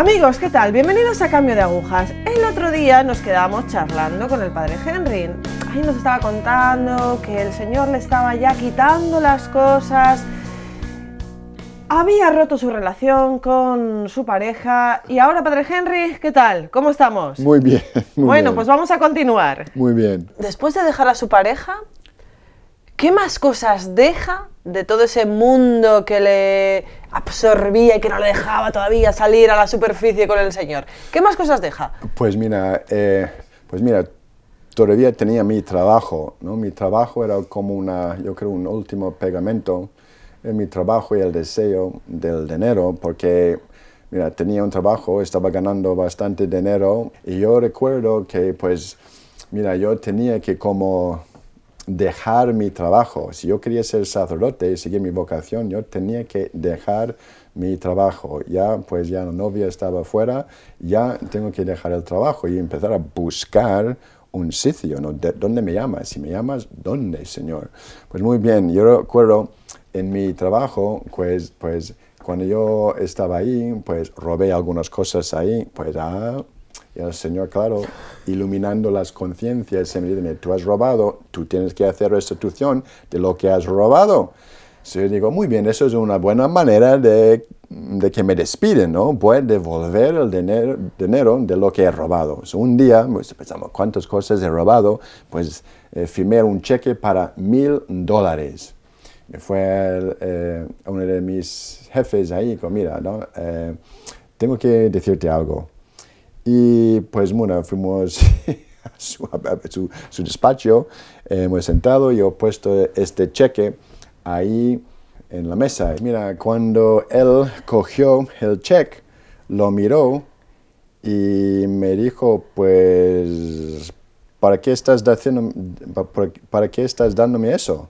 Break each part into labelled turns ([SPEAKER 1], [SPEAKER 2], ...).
[SPEAKER 1] Amigos, ¿qué tal? Bienvenidos a Cambio de Agujas. El otro día nos quedamos charlando con el padre Henry. Ahí nos estaba contando que el Señor le estaba ya quitando las cosas. Había roto su relación con su pareja. Y ahora, padre Henry, ¿qué tal? ¿Cómo estamos?
[SPEAKER 2] Muy bien. Muy
[SPEAKER 1] bueno,
[SPEAKER 2] bien.
[SPEAKER 1] pues vamos a continuar.
[SPEAKER 2] Muy bien.
[SPEAKER 1] Después de dejar a su pareja, ¿qué más cosas deja de todo ese mundo que le absorbía y que no le dejaba todavía salir a la superficie con el Señor? ¿Qué más cosas deja?
[SPEAKER 2] Pues mira, eh, pues mira, todavía tenía mi trabajo, ¿no? Mi trabajo era como una, yo creo, un último pegamento en mi trabajo y el deseo del dinero, porque mira, tenía un trabajo, estaba ganando bastante dinero y yo recuerdo que pues, mira, yo tenía que como dejar mi trabajo. Si yo quería ser sacerdote y seguir mi vocación, yo tenía que dejar mi trabajo. Ya, pues ya la novia estaba fuera, ya tengo que dejar el trabajo y empezar a buscar un sitio, ¿no? De- ¿Dónde me llamas? Si me llamas, ¿dónde, Señor? Pues muy bien, yo recuerdo en mi trabajo, pues, pues cuando yo estaba ahí, pues robé algunas cosas ahí, pues ah, y el Señor, claro, iluminando las conciencias, se me dice, tú has robado, tú tienes que hacer restitución de lo que has robado. Yo digo, muy bien, eso es una buena manera de, de que me despiden, ¿no? A devolver el dinero, dinero de lo que he robado. Un día, pues pensamos, ¿cuántas cosas he robado? Pues eh, firmé un cheque para mil dólares. Fue el, eh, uno de mis jefes ahí, dijo, mira, ¿no? Eh, tengo que decirte algo. Y pues bueno, fuimos a su, despacho, eh, hemos sentado y he puesto este cheque ahí en la mesa. Mira, cuando él cogió el cheque, lo miró y me dijo, pues, ¿para qué estás, haciendo, para qué estás dándome eso?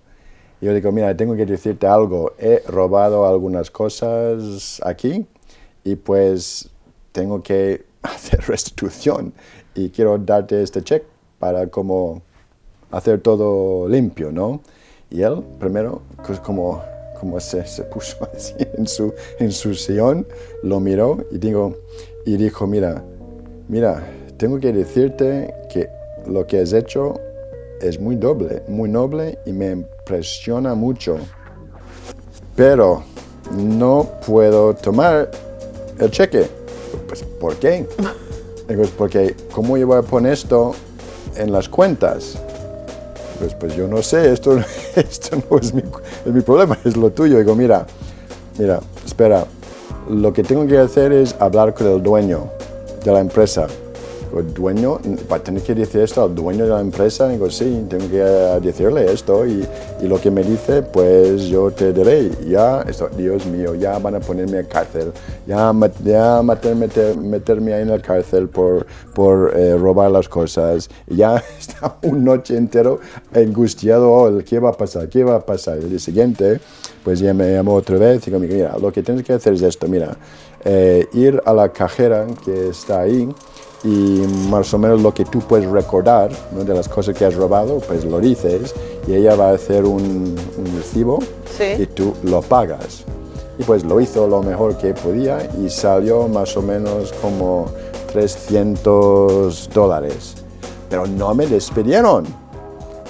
[SPEAKER 2] Y yo digo, mira, tengo que decirte algo, he robado algunas cosas aquí y pues tengo que hacer restitución y quiero darte este cheque para como hacer todo limpio, ¿no? Y él primero, pues como, como se, se puso así en su, en su sillón, lo miró y, digo, y dijo, mira, mira, tengo que decirte que lo que has hecho es muy doble, muy noble y me impresiona mucho. Pero no puedo tomar el cheque. Pues, ¿por qué? Digo, "Es porque, ¿cómo yo voy a poner esto en las cuentas? Pues, pues yo no sé, esto, esto no es mi, es mi problema, es lo tuyo. Digo, mira, mira, espera, lo que tengo que hacer es hablar con el dueño de la empresa. Digo, dueño, va a tener que decir esto al dueño de la empresa. Digo, sí, tengo que eh, decirle esto y, y lo que me dice, pues yo te diré. Ya, esto, Dios mío, ya van a ponerme en cárcel, ya, ya meter- meter- meterme ahí en la cárcel por, por eh, robar las cosas. Ya está una noche entero angustiado, oh, ¿qué va a pasar? ¿Qué va a pasar? El día siguiente, pues ya me llamó otra vez y digo, mira, lo que tienes que hacer es esto, mira, eh, ir a la cajera que está ahí y más o menos lo que tú puedes recordar ¿no? de las cosas que has robado, pues lo dices y ella va a hacer un, un recibo
[SPEAKER 1] Sí.
[SPEAKER 2] y tú lo pagas. Y pues lo hizo lo mejor que podía y salió más o menos como 300 dólares. Pero no me despidieron.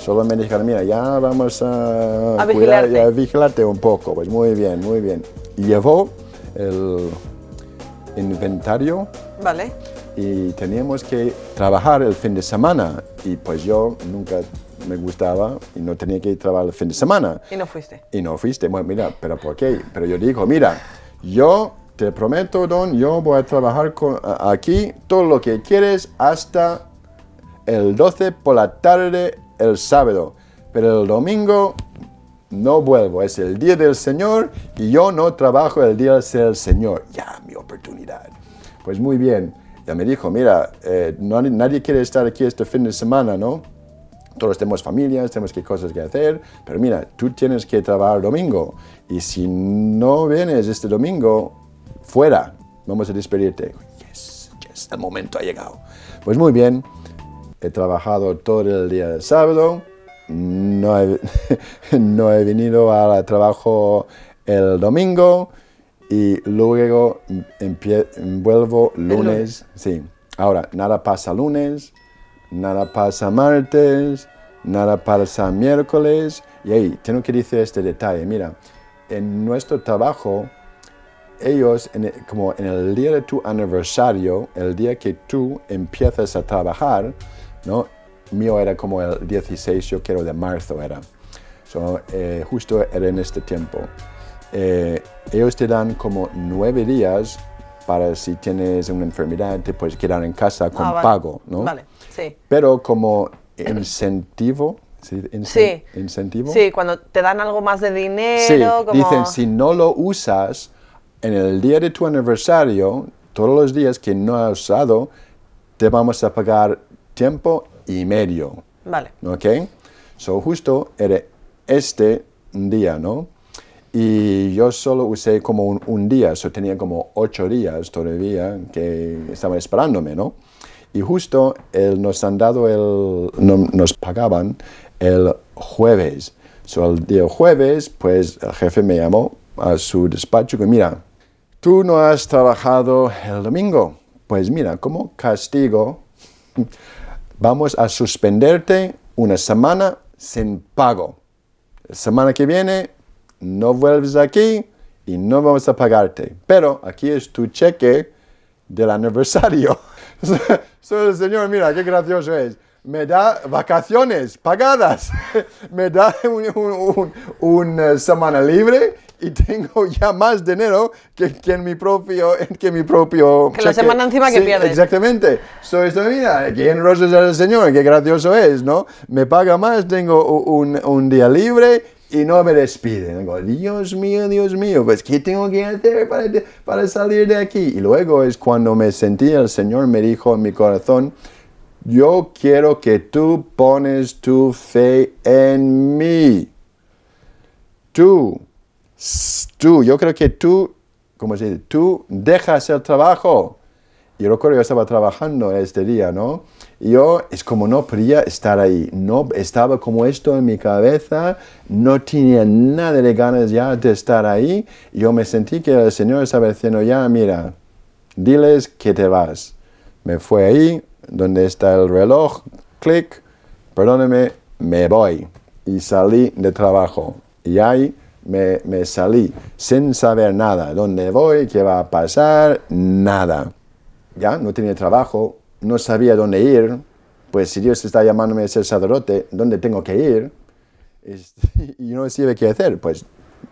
[SPEAKER 2] Solo me dijeron, mira, ya vamos a,
[SPEAKER 1] A
[SPEAKER 2] cuidar,
[SPEAKER 1] vigilarte.
[SPEAKER 2] a vigilarte un poco. Pues muy bien, muy bien. Y llevó el inventario
[SPEAKER 1] ¿Vale?
[SPEAKER 2] Y teníamos que trabajar el fin de semana y pues yo nunca me gustaba y no tenía que trabajar el fin de semana
[SPEAKER 1] Y no fuiste.
[SPEAKER 2] y no fuiste. Bueno, mira, pero ¿por qué? Pero yo digo, mira, yo te prometo, Don, yo voy a trabajar con- a- aquí todo lo que quieres hasta el 12 por la tarde el sábado, pero el domingo no vuelvo, es el día del Señor y yo no trabajo el día del Señor. Ya, mi oportunidad. Pues muy bien. Ya me dijo, mira, eh, no- nadie quiere estar aquí este fin de semana, ¿no? Todos tenemos familias, tenemos que cosas que hacer, pero mira, tú tienes que trabajar domingo y si no vienes este domingo, fuera, vamos a despedirte. Yes, yes, el momento ha llegado. Pues muy bien, he trabajado todo el día del sábado, no he, no he venido al trabajo el domingo y luego vuelvo lunes.
[SPEAKER 1] lunes.
[SPEAKER 2] Sí. Ahora, nada pasa lunes, nada pasa martes, nada pasa miércoles. Y ahí, tengo que decir este detalle. Mira, en nuestro trabajo, ellos, en el- como en el día de tu aniversario, el día que tú empiezas a trabajar, ¿no? Mío era como el 16, yo quiero de marzo era. So, eh, justo era en este tiempo. Eh, ellos te dan como nueve días para si tienes una enfermedad, te puedes quedar en casa con
[SPEAKER 1] Ah, vale.
[SPEAKER 2] pago, ¿no?
[SPEAKER 1] Vale, sí.
[SPEAKER 2] Pero como incentivo, ¿sí?
[SPEAKER 1] Sí.
[SPEAKER 2] ¿Incentivo?
[SPEAKER 1] Sí, cuando te dan algo más de
[SPEAKER 2] Sí,
[SPEAKER 1] dinero, como...
[SPEAKER 2] dicen, si no lo usas en el día de tu aniversario, todos los días que no has usado, te vamos a pagar tiempo y medio.
[SPEAKER 1] Vale.
[SPEAKER 2] ¿Ok? So, justo era este día, ¿no? Y yo solo usé como un, un día, so tenía como ocho días todavía que estaban esperándome, ¿no? Y justo el, nos han dado el, no- nos pagaban el jueves. So, el día jueves, pues el jefe me llamó a su despacho y mira, tú no has trabajado el domingo. Pues mira, como castigo, vamos a suspenderte una semana sin pago. La semana que viene no vuelves aquí y no vamos a pagarte. Pero aquí es tu cheque del aniversario. Soy el señor, mira, qué gracioso es. Me da vacaciones pagadas. Me da un- un- un- una semana libre y tengo ya más dinero que, que en mi propio que mi propio
[SPEAKER 1] Que la semana encima que pierdes.
[SPEAKER 2] Exactamente. So, esto, mira, qué generoso es el Señor, qué gracioso es, ¿no? Me paga más, tengo un día libre y no me despiden. Digo, Dios mío, Dios mío, pues ¿qué tengo que hacer para, para salir de aquí? Y luego es cuando me sentí, el Señor me dijo en mi corazón, yo quiero que tú pones tu fe en mí. Tú, tú, yo creo que tú, ¿cómo se dice? Tú dejas el trabajo. Yo recuerdo yo estaba trabajando este día, ¿no? Y yo es como no podía estar ahí, no estaba como esto en mi cabeza, no tenía nada de ganas ya de estar ahí. Yo me sentí que el Señor estaba diciendo, ya, mira, diles que te vas. Me fue ahí, donde está el reloj, clic, perdóneme, me voy. Y salí de trabajo. Y ahí me, me salí sin saber nada. ¿Dónde voy? ¿Qué va a pasar? Nada. Ya, no tenía trabajo, no sabía dónde ir. Pues si Dios está llamándome a ser sacerdote, ¿dónde tengo que ir? Este, y no sabía qué hacer. Pues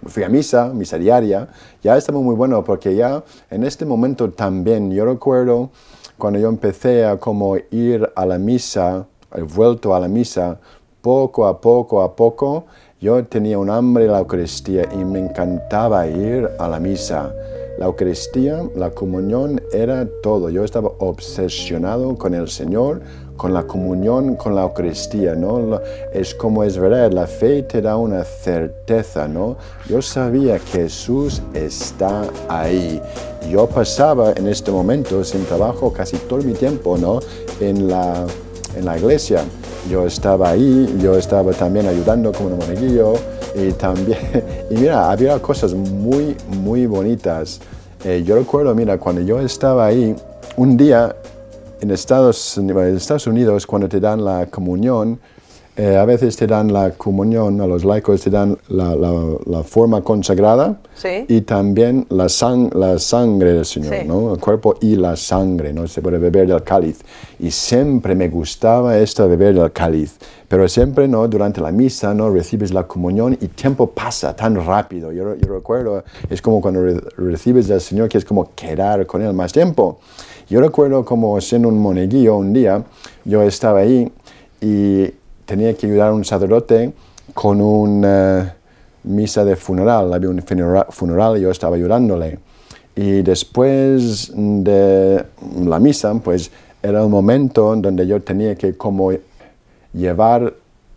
[SPEAKER 2] fui a misa, misa diaria. Ya estaba muy bueno porque ya en este momento también, yo recuerdo cuando yo empecé a como ir a la misa, he vuelto a la misa, poco a poco a poco, yo tenía un hambre de la Eucaristía y me encantaba ir a la misa. La Eucaristía, la comunión era todo. Yo estaba obsesionado con el Señor, con la comunión, con la Eucaristía, ¿no? Es como es verdad, la fe te da una certeza, ¿no? Yo sabía que Jesús está ahí. Yo pasaba en este momento sin trabajo casi todo mi tiempo, ¿no? En la, en la iglesia. Yo estaba ahí, yo estaba también ayudando como un monaguillo y también, y mira, había cosas muy, muy bonitas. Eh, yo recuerdo, mira, cuando yo estaba ahí, un día en Estados, en Estados Unidos, cuando te dan la comunión, eh, a veces te dan la comunión, a los laicos te dan la, la- la forma consagrada
[SPEAKER 1] Sí.
[SPEAKER 2] y también la, sang- la sangre del Señor,
[SPEAKER 1] Sí.
[SPEAKER 2] ¿no? el cuerpo y la sangre, ¿no? se puede beber del cáliz. Y siempre me gustaba esto de beber del cáliz, pero siempre no durante la misa no recibes la comunión y tiempo pasa tan rápido. Yo, yo recuerdo, es como cuando re- recibes del Señor que es como quedar con Él más tiempo. Yo recuerdo como siendo un moneguillo un día, yo estaba ahí y tenía que ayudar a un sacerdote con una misa de funeral. Había un funera- funeral y yo estaba ayudándole. Y después de la misa, pues era el momento donde yo tenía que como llevar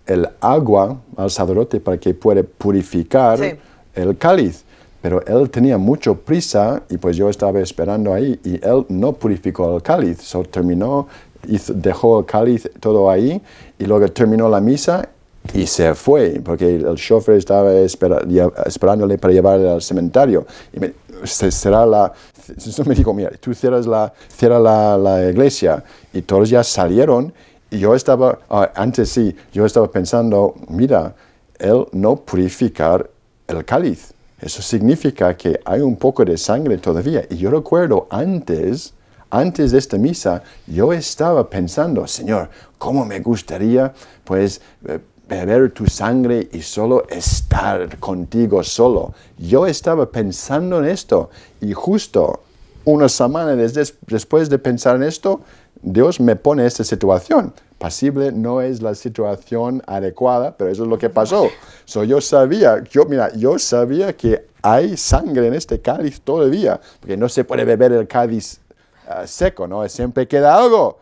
[SPEAKER 2] el agua al sacerdote para que pueda purificar
[SPEAKER 1] Sí.
[SPEAKER 2] el cáliz. Pero él tenía mucho prisa y pues yo estaba esperando ahí y él no purificó el cáliz. So terminó, hizo- dejó el cáliz todo ahí y luego terminó la misa y se fue porque el chofer estaba espera- esperándole para llevarle al cementerio. Y me, se- será la... Eso me dijo, mira, tú cierras la, cierra la, la iglesia y todos ya salieron y yo estaba, ah, antes sí, yo estaba pensando, mira, él no purificar el cáliz. Eso significa que hay un poco de sangre todavía. Y yo recuerdo antes, antes de esta misa, yo estaba pensando, Señor, ¿cómo me gustaría pues eh, beber tu sangre y solo estar contigo solo? Yo estaba pensando en esto y justo una semana des- después de pensar en esto, Dios me pone esta situación. Pasible no es la situación adecuada, pero eso es lo que pasó. So, yo sabía, yo, mira, yo sabía que hay sangre en este cáliz todavía, porque no se puede beber el cáliz seco, ¿no? Siempre queda algo.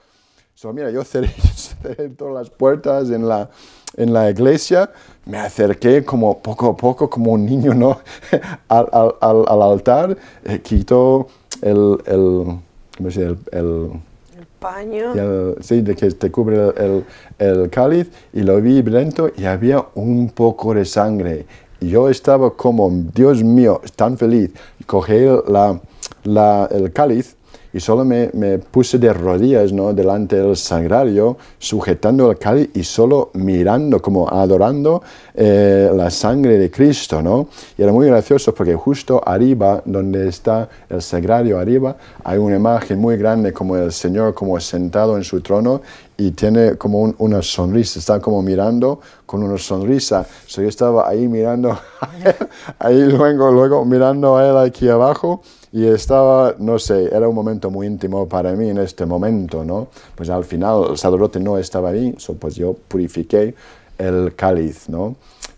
[SPEAKER 2] So, mira, yo cerré, cerré todas las puertas en la, en la iglesia, me acerqué como poco a poco, como un niño, ¿no? al, al- al- al altar, eh, quito el, el, ¿cómo se dice? El- el-
[SPEAKER 1] paño.
[SPEAKER 2] el- sí, de que te cubre el, el- cáliz y lo vi dentro y había un poco de sangre. Y yo estaba como, Dios mío, tan feliz. Cogí la, la- el cáliz y solo me, puse de rodillas ¿no? delante del sagrario, sujetando el cáliz y solo mirando, como adorando eh, la sangre de Cristo. ¿no? Y era muy gracioso porque justo arriba, donde está el sagrario arriba, hay una imagen muy grande como el Señor como sentado en su trono y tiene como un- una sonrisa, está como mirando con una sonrisa. So, yo estaba ahí mirando, ahí luego, luego mirando a él aquí abajo y estaba, no sé, era un momento muy íntimo para mí en este momento, ¿no? Pues al final el sacerdote no estaba ahí, so, pues yo purifiqué el cáliz, ¿no?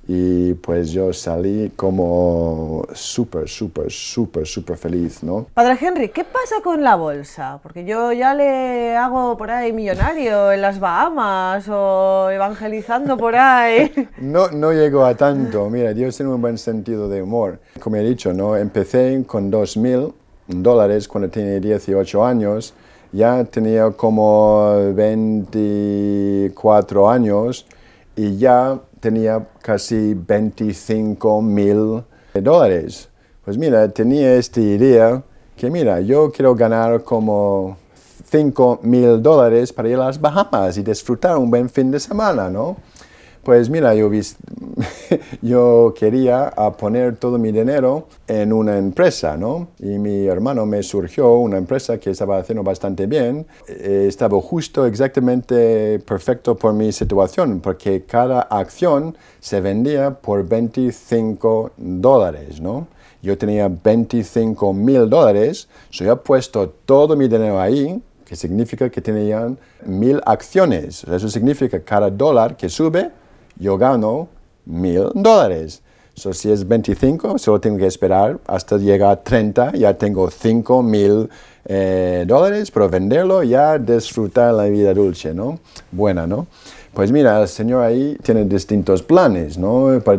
[SPEAKER 2] Y pues yo salí como súper, súper, súper, súper feliz, ¿no?
[SPEAKER 1] Padre Henry, ¿qué pasa con la bolsa? Porque yo ya le hago por ahí millonario en las Bahamas o evangelizando por ahí.
[SPEAKER 2] No, no llegó a tanto. Mira, Dios tiene un buen sentido de humor. Como he dicho, ¿no? empecé con 2.000 dólares cuando tenía 18 años. Ya tenía como 24 años y ya tenía casi 25 mil dólares. Pues mira, tenía esta idea que mira, yo quiero ganar como 5 mil dólares para ir a las Bahamas y disfrutar un buen fin de semana, ¿no? Pues mira, yo, yo quería poner todo mi dinero en una empresa, ¿no? Y mi hermano me surgió una empresa que estaba haciendo bastante bien. Eh, estaba justo exactamente perfecto por mi situación, porque cada acción se vendía por 25 dólares, ¿no? Yo tenía 25 mil dólares, so yo he puesto todo mi dinero ahí, que significa que tenían mil acciones. Eso significa que cada dólar que sube, yo gano mil dólares. So, si es 25, solo tengo que esperar hasta llegar a 30, ya tengo 5 mil eh, dólares, pero venderlo ya disfrutar la vida dulce, ¿no? Buena, ¿no? Pues mira, el Señor ahí tiene distintos planes, ¿no? Para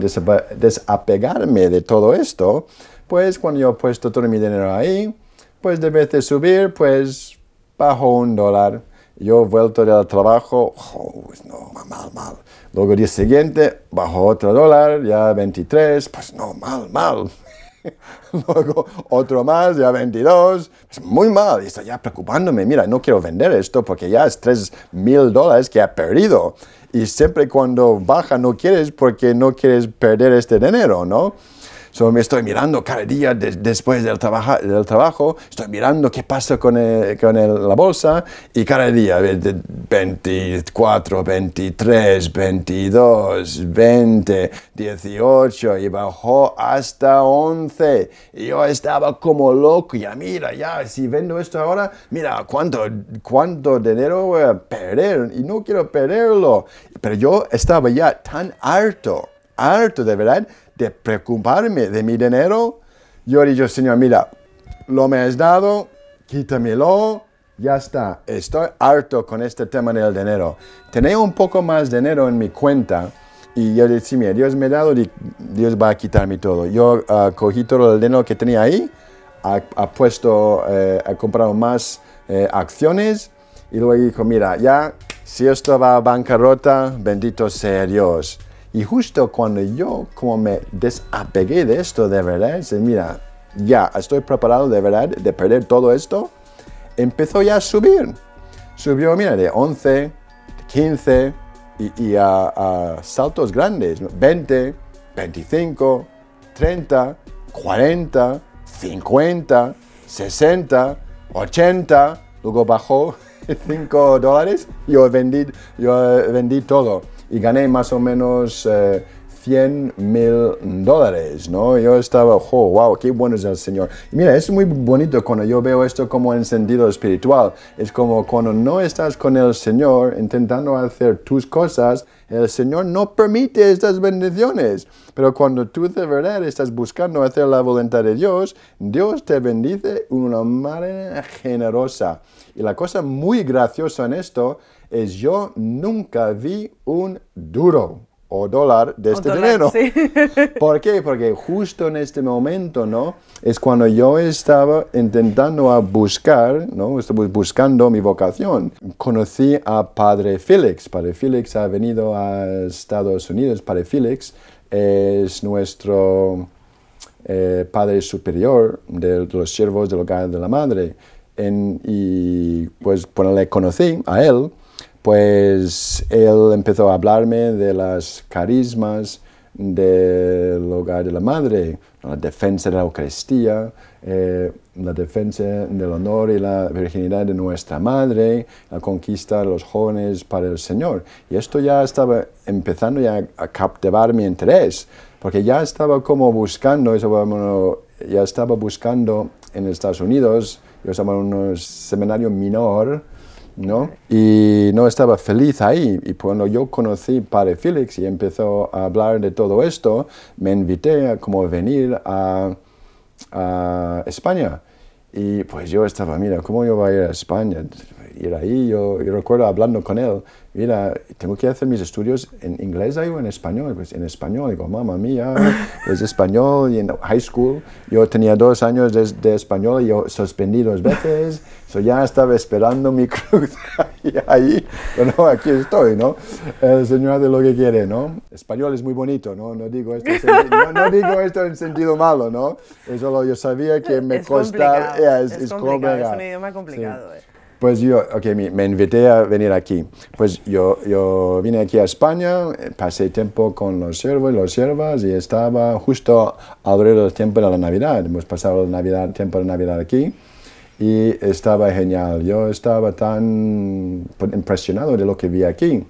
[SPEAKER 2] desapegarme de todo esto, pues cuando yo he puesto todo mi dinero ahí, pues de vez de subir, pues bajo un dólar. Yo he vuelto del trabajo, no, mal, mal. Luego el día siguiente, bajo otro dólar, ya 23, pues no, mal, mal. Luego otro más, ya 22, pues muy mal, y estoy ya preocupándome, mira, no quiero vender esto porque ya es 3 mil dólares que he perdido. Y siempre cuando baja no quieres porque no quieres perder este dinero, ¿no? So, me estoy mirando cada día de- después del, trabaja- del trabajo, estoy mirando qué pasa con, el- con el- la bolsa y cada día eh, de 24, 23, 22, 20, 18 y bajó hasta 11. Y yo estaba como loco, ya mira, ya si vendo esto ahora, mira cuánto, cuánto dinero voy a perder y no quiero perderlo. Pero yo estaba ya tan harto harto de verdad de preocuparme de mi dinero. Yo dicho, Señor, mira, lo me has dado, quítamelo, ya está. Estoy harto con este tema del dinero. Tenía un poco más dinero en mi cuenta y yo decía, mira, Dios me ha dado, di- Dios va a quitarme todo. Yo ah, cogí todo el dinero que tenía ahí, ha, ha puesto, eh, comprado más eh, acciones y luego dijo, mira, ya, si esto va a bancarrota, bendito sea Dios. Y justo cuando yo como me desapegué de esto de verdad, dice, mira, ya estoy preparado de verdad de perder todo esto, empezó ya a subir. Subió, mira, de 11, de 15 y, a, a, saltos grandes, 20, 25, 30, 40, 50, 60, 80, luego bajó 5 dólares, yo vendí, yo vendí todo y gané más o menos 100 mil dólares, ¿no? Yo estaba, oh, wow, qué bueno es el Señor. Y mira, es muy bonito cuando yo veo esto como en sentido espiritual. Es como cuando no estás con el Señor intentando hacer tus cosas, el Señor no permite estas bendiciones. Pero cuando tú de verdad estás buscando hacer la voluntad de Dios, Dios te bendice de una manera generosa. Y la cosa muy graciosa en esto es yo nunca vi un duro o dólar de este dinero. ¿Por qué? Porque justo en este momento, ¿no? Es cuando yo estaba intentando a buscar, ¿no? Estaba buscando mi vocación. Conocí a Padre Félix. Padre Félix ha venido a Estados Unidos. Padre Félix es nuestro eh, Padre Superior de los siervos del hogar de la Madre. y pues cuando le conocí a él, pues él empezó a hablarme de las carismas del hogar de la madre, la defensa de la Eucaristía, eh, la defensa del honor y la virginidad de nuestra madre, la conquista de los jóvenes para el Señor. Y esto ya estaba empezando ya a captivar mi interés, porque ya estaba como buscando, eso, ya estaba buscando en Estados Unidos, yo estaba en un seminario menor, ¿no? Y no estaba feliz ahí. Y cuando yo conocí Padre Félix y empezó a hablar de todo esto, me invité a como venir a, a España. Y pues yo estaba, mira, ¿cómo yo voy a ir a España? Ir ahí, yo, yo recuerdo hablando con él, mira, tengo que hacer mis estudios en inglés o en español. Pues en español, digo, mamá mía, es español y en high school yo tenía dos años de, de español y yo suspendí dos veces, so ya estaba esperando mi cruz ahí, pero aquí estoy, ¿no? El Señor hace lo que quiere, ¿no? Español es muy bonito, ¿no? No digo esto, no, no digo esto en sentido malo, ¿no? Es solo yo sabía que me costaba,
[SPEAKER 1] es, es, complicado, es un idioma complicado. Eh.
[SPEAKER 2] Pues yo, ok, me, invité a venir aquí. Pues yo, yo vine aquí a España, pasé tiempo con los siervos y las siervas y estaba justo alrededor del tiempo de la Navidad. Hemos pasado el Navidad, tiempo de Navidad aquí y estaba genial. Yo estaba tan impresionado de lo que vi aquí.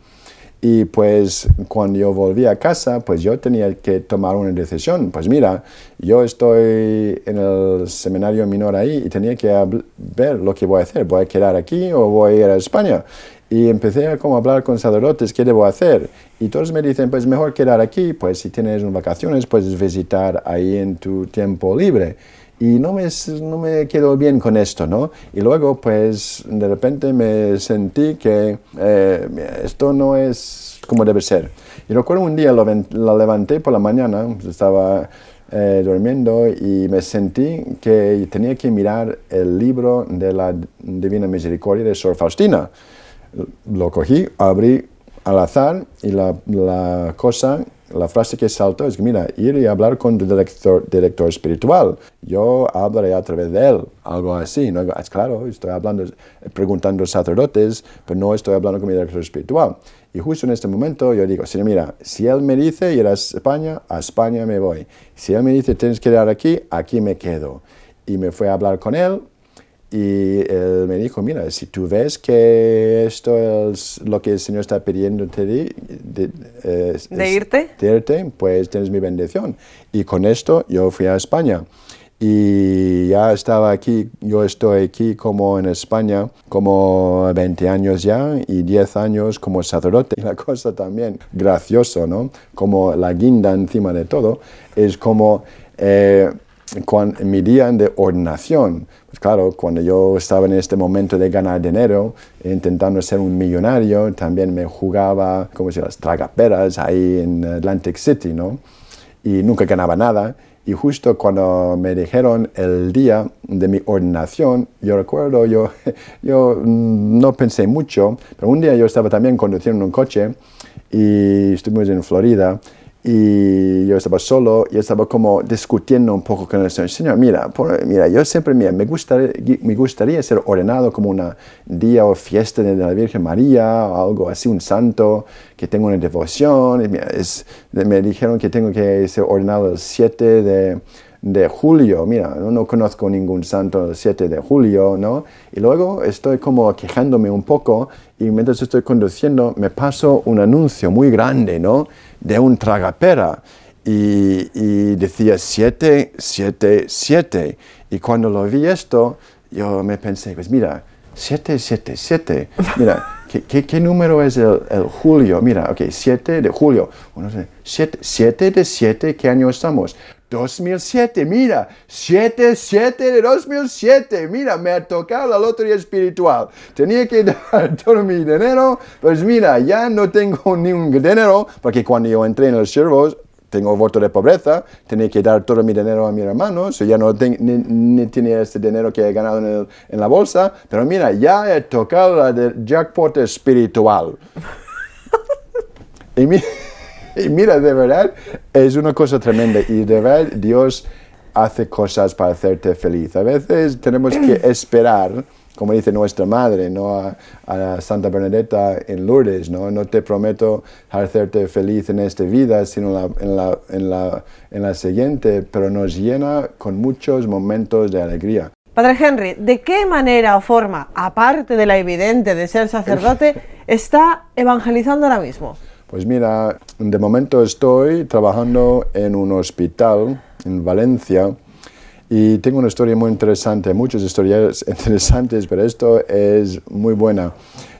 [SPEAKER 2] Y pues cuando yo volví a casa, pues yo tenía que tomar una decisión. Pues mira, yo estoy en el seminario menor ahí y tenía que ver lo que voy a hacer. ¿Voy a quedar aquí o voy a ir a España? Y empecé a como hablar con sacerdotes, ¿qué debo hacer? Y todos me dicen, pues mejor quedar aquí, pues si tienes vacaciones puedes visitar ahí en tu tiempo libre y no me, no me quedo bien con esto, ¿no? Y luego, pues, de repente me sentí que eh, esto no es como debe ser. Y recuerdo un día, lo, lo levanté por la mañana, estaba eh, durmiendo y me sentí que tenía que mirar el libro de la Divina Misericordia de Sor Faustina. Lo cogí, abrí al azar y la, la cosa la frase que saltó es que, mira, ir y hablar con el director, espiritual. Yo hablaré a través de él, algo así. ¿no? Es claro, estoy hablando, preguntando a sacerdotes, pero no estoy hablando con mi director espiritual. Y justo en este momento yo digo, señor, mira, si él me dice ir a España, a España me voy. Si él me dice tienes que quedar aquí, aquí me quedo. Y me fui a hablar con él y él me dijo, mira, si tú ves que esto es lo que el Señor está pidiendo de,
[SPEAKER 1] de, ¿De irte?
[SPEAKER 2] de irte, pues tienes mi bendición. Y con esto yo fui a España. Y ya estaba aquí, yo estoy aquí como en España, como 20 años ya y 10 años como sacerdote. Y la cosa también gracioso, ¿no? Como la guinda encima de todo, es como... Eh, en mi día de ordenación, claro, cuando yo estaba en este momento de ganar dinero, intentando ser un millonario, también me jugaba, como si las tragaperas ahí en Atlantic City, ¿no? Y nunca ganaba nada. Y justo cuando me dijeron el día de mi ordenación, yo recuerdo, yo, yo no pensé mucho, pero un día yo estaba también conduciendo un coche y estuvimos en Florida y yo estaba solo y estaba como discutiendo un poco con el Señor. Señor, mira, mira yo siempre, mira, me gustaría, me gustaría ser ordenado como un día o fiesta de la Virgen María o algo así, un santo, que tengo una devoción. es, me dijeron que tengo que ser ordenado el 7 de, de julio. Mira, no, no, conozco ningún santo el 7 de julio, ¿no? Y luego estoy como quejándome un poco y mientras estoy conduciendo me paso un anuncio muy grande, ¿no? De un tragapera. Y, y decía 7, 7, 7. Y cuando lo vi esto, yo me pensé, pues mira, 7, 7, 7. Mira, ¿qué, qué, qué número es el, el, julio? Mira, ok, 7 de julio. 7, 7 de 7, ¿qué año estamos? 2007, mira, 7, 7 de 2007, mira, me ha tocado la lotería espiritual. Tenía que dar todo mi dinero, pues mira, ya no tengo ningún dinero, porque cuando yo entré en los servos, tengo voto de pobreza, tenía que dar todo mi dinero a mi hermano, so ya no ten, ni, ni, tenía este dinero que he ganado en, el, en, la bolsa, pero mira, ya he tocado la del jackpot espiritual. y mira, y mira, de verdad, es una cosa tremenda y de verdad Dios hace cosas para hacerte feliz. A veces tenemos que esperar, como dice nuestra madre, ¿no? a, a Santa Bernadetta en Lourdes, ¿no? no te prometo hacerte feliz en esta vida, sino en la, en, la, en, la, en la siguiente, pero nos llena con muchos momentos de alegría.
[SPEAKER 1] Padre Henry, ¿de qué manera o forma, aparte de la evidente de ser sacerdote, está evangelizando ahora mismo?
[SPEAKER 2] Pues mira, de momento estoy trabajando en un hospital en Valencia y tengo una historia muy interesante, muchas historias interesantes, pero esto es muy buena.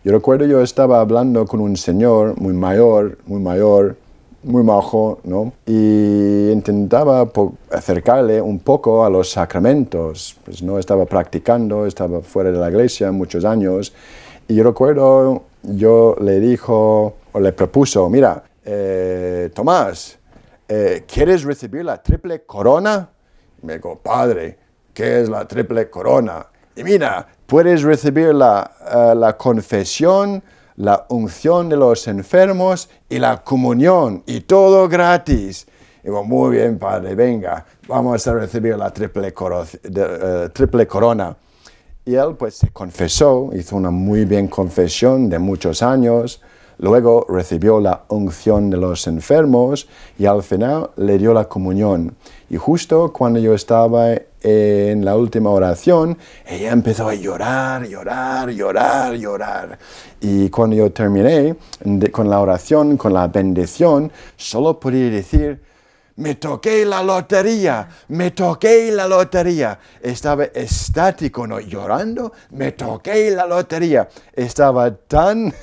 [SPEAKER 2] Yo recuerdo yo estaba hablando con un señor muy mayor, muy mayor, muy majo, ¿no? Y intentaba acercarle un poco a los sacramentos. Pues no estaba practicando, estaba fuera de la iglesia muchos años. Y yo recuerdo, yo le dijo, o le propuso, mira, eh, Tomás, eh, ¿quieres recibir la triple corona? Y me dijo, padre, ¿qué es la triple corona? Y mira, puedes recibir la, uh, la confesión, la unción de los enfermos y la comunión, y todo gratis. Y digo, muy bien, padre, venga, vamos a recibir la triple, coro triple corona. Y él pues se confesó, hizo una muy bien confesión de muchos años, Luego recibió la unción de los enfermos y al final le dio la comunión. Y justo cuando yo estaba en la última oración, ella empezó a llorar, llorar, llorar, llorar. Y cuando yo terminé con la oración, con la bendición, solo podía decir, me toqué la lotería, me toqué la lotería. Estaba estático, no llorando, me toqué la lotería. Estaba tan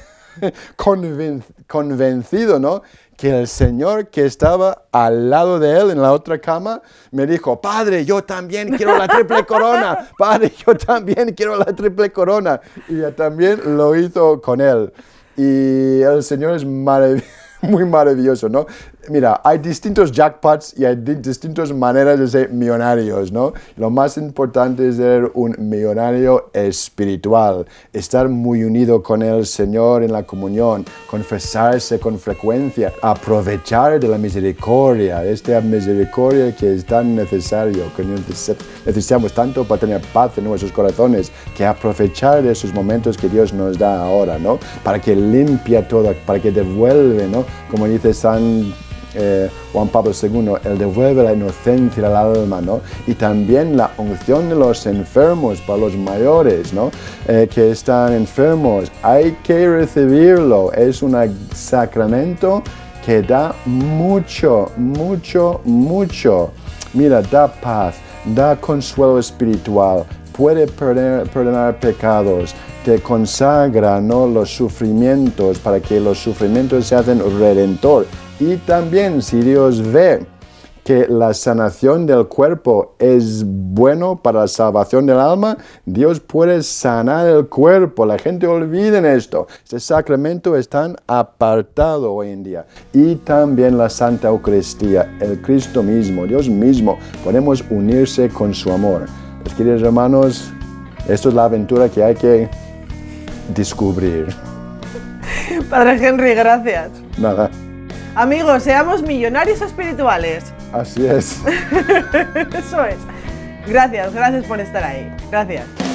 [SPEAKER 2] conven convencido, ¿no? Que el Señor que estaba al lado de él en la otra cama me dijo, Padre, yo también quiero la triple corona, Padre, yo también quiero la triple corona. Y también lo hizo con él. Y el Señor es maravilloso muy maravilloso, ¿no? Mira, hay distintos jackpots y hay distintas maneras de ser millonarios, ¿no? Lo más importante es ser un millonario espiritual, estar muy unido con el Señor en la comunión, confesarse con frecuencia, aprovechar de la misericordia, esta misericordia que es tan necesario, que necesitamos tanto para tener paz en nuestros corazones, que aprovechar de esos momentos que Dios nos da ahora, ¿no? Para que limpia todo, para que devuelve, ¿no? Como dice San eh, Juan Pablo II, Él devuelve la inocencia al alma, ¿no? Y también la unción de los enfermos para los mayores, ¿no? Eh, que están enfermos. Hay que recibirlo. Es un sacramento que da mucho, mucho, mucho. Mira, da paz, da consuelo espiritual, puede perdonar, pecados, te consagra ¿no? los sufrimientos para que los sufrimientos se hacen redentor. Y también si Dios ve que la sanación del cuerpo es bueno para la salvación del alma, Dios puede sanar el cuerpo. La gente olviden esto. Este sacramento es tan apartado hoy en día. Y también la Santa Eucaristía, el Cristo mismo, Dios mismo, podemos unirse con su amor. Pues, queridos hermanos, esto es la aventura que hay que descubrir.
[SPEAKER 1] Padre Henry, gracias.
[SPEAKER 2] Nada.
[SPEAKER 1] Amigos, seamos millonarios espirituales.
[SPEAKER 2] Así es.
[SPEAKER 1] Eso es. Gracias, gracias por estar ahí. Gracias.